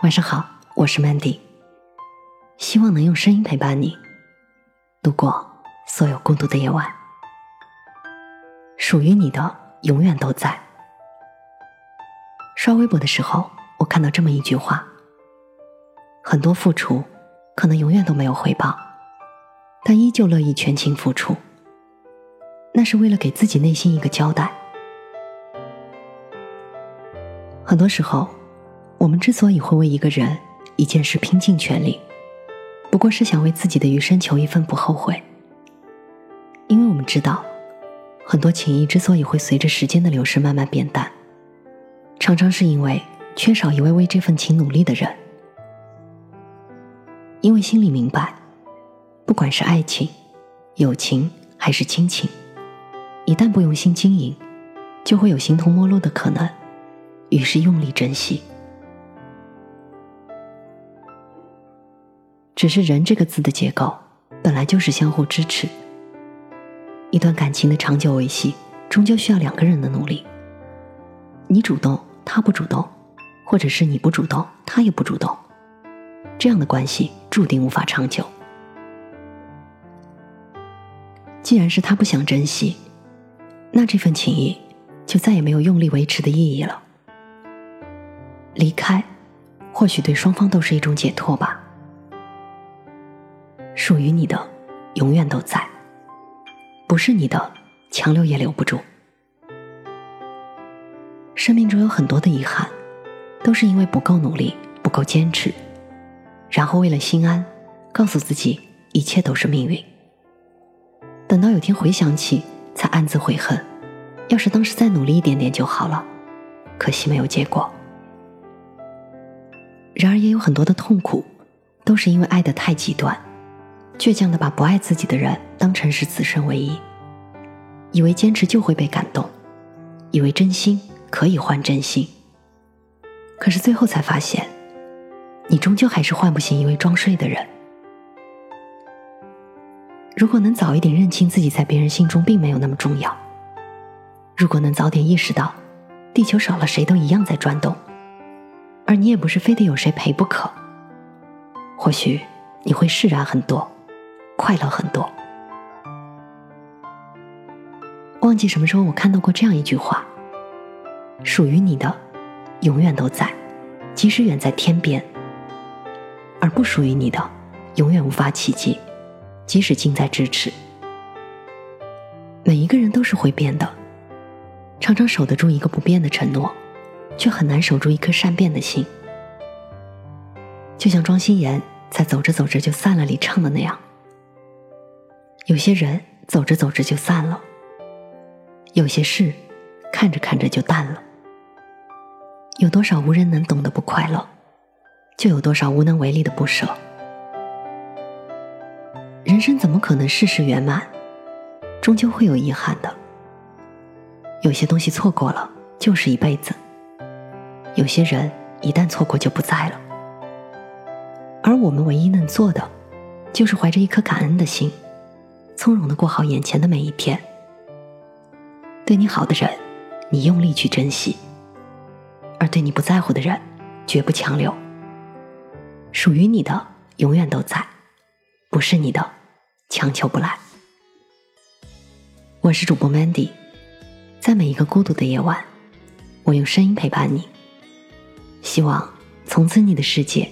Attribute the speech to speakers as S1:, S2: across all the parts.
S1: 晚上好，我是 Mandy，希望能用声音陪伴你度过所有孤独的夜晚。属于你的永远都在。刷微博的时候，我看到这么一句话：很多付出可能永远都没有回报，但依旧乐意全情付出，那是为了给自己内心一个交代。很多时候，我们之所以会为一个人、一件事拼尽全力，不过是想为自己的余生求一份不后悔。因为我们知道，很多情谊之所以会随着时间的流逝慢慢变淡，常常是因为缺少一位为这份情努力的人。因为心里明白，不管是爱情、友情还是亲情，一旦不用心经营，就会有形同陌路的可能。于是用力珍惜。只是“人”这个字的结构本来就是相互支持，一段感情的长久维系，终究需要两个人的努力。你主动，他不主动，或者是你不主动，他也不主动，这样的关系注定无法长久。既然是他不想珍惜，那这份情谊就再也没有用力维持的意义了。离开，或许对双方都是一种解脱吧。属于你的，永远都在；不是你的，强留也留不住。生命中有很多的遗憾，都是因为不够努力、不够坚持，然后为了心安，告诉自己一切都是命运。等到有天回想起，才暗自悔恨：要是当时再努力一点点就好了，可惜没有结果。然而也有很多的痛苦，都是因为爱的太极端，倔强的把不爱自己的人当成是此生唯一，以为坚持就会被感动，以为真心可以换真心。可是最后才发现，你终究还是换不醒一位装睡的人。如果能早一点认清自己在别人心中并没有那么重要，如果能早点意识到，地球少了谁都一样在转动。而你也不是非得有谁陪不可，或许你会释然很多，快乐很多。忘记什么时候我看到过这样一句话：属于你的，永远都在，即使远在天边；而不属于你的，永远无法企及，即使近在咫尺。每一个人都是会变的，常常守得住一个不变的承诺。却很难守住一颗善变的心，就像庄心妍在《走着走着就散了》里唱的那样：“有些人走着走着就散了，有些事看着看着就淡了。有多少无人能懂的不快乐，就有多少无能为力的不舍。人生怎么可能事事圆满？终究会有遗憾的。有些东西错过了，就是一辈子。”有些人一旦错过就不在了，而我们唯一能做的，就是怀着一颗感恩的心，从容的过好眼前的每一天。对你好的人，你用力去珍惜；而对你不在乎的人，绝不强留。属于你的永远都在，不是你的，强求不来。我是主播 Mandy，在每一个孤独的夜晚，我用声音陪伴你。希望从此你的世界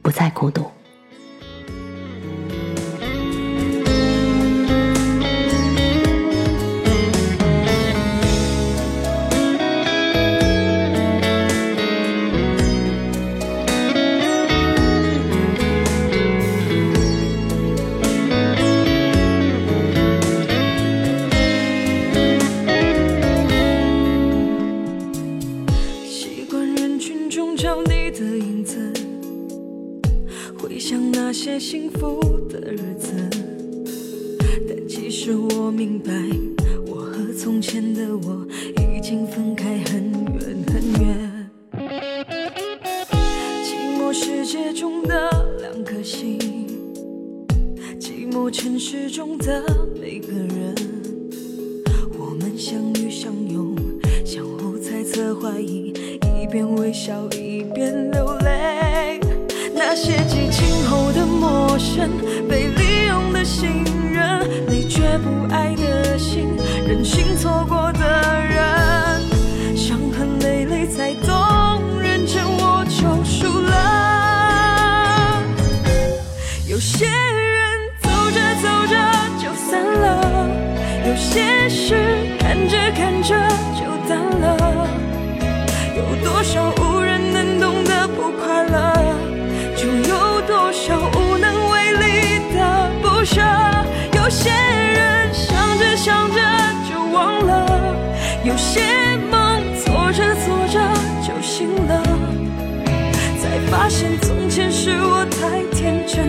S1: 不再孤独。
S2: 我明白，我和从前的我已经分开很远很远。寂寞世界中的两颗心，寂寞城市中的每个人，我们相遇相拥，相互猜测怀疑。一边微笑一边流泪。那些激情后的陌生，被利用的心，却不爱的心，任性错过的人，伤痕累累才懂，认真我就输了。有些人走着走着就散了，有些事看着看着就淡了，有多少无人能懂的不快有些梦做着做着就醒了。才发现从前是我太天真，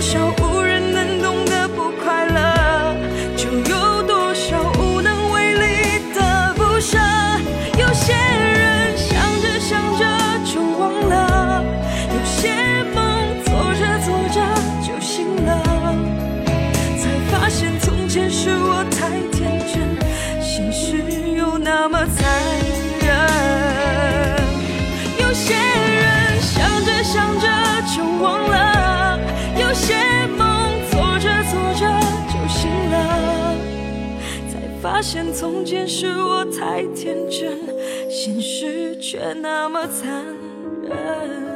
S2: 手发现从前是我太天真，现实却那么残忍。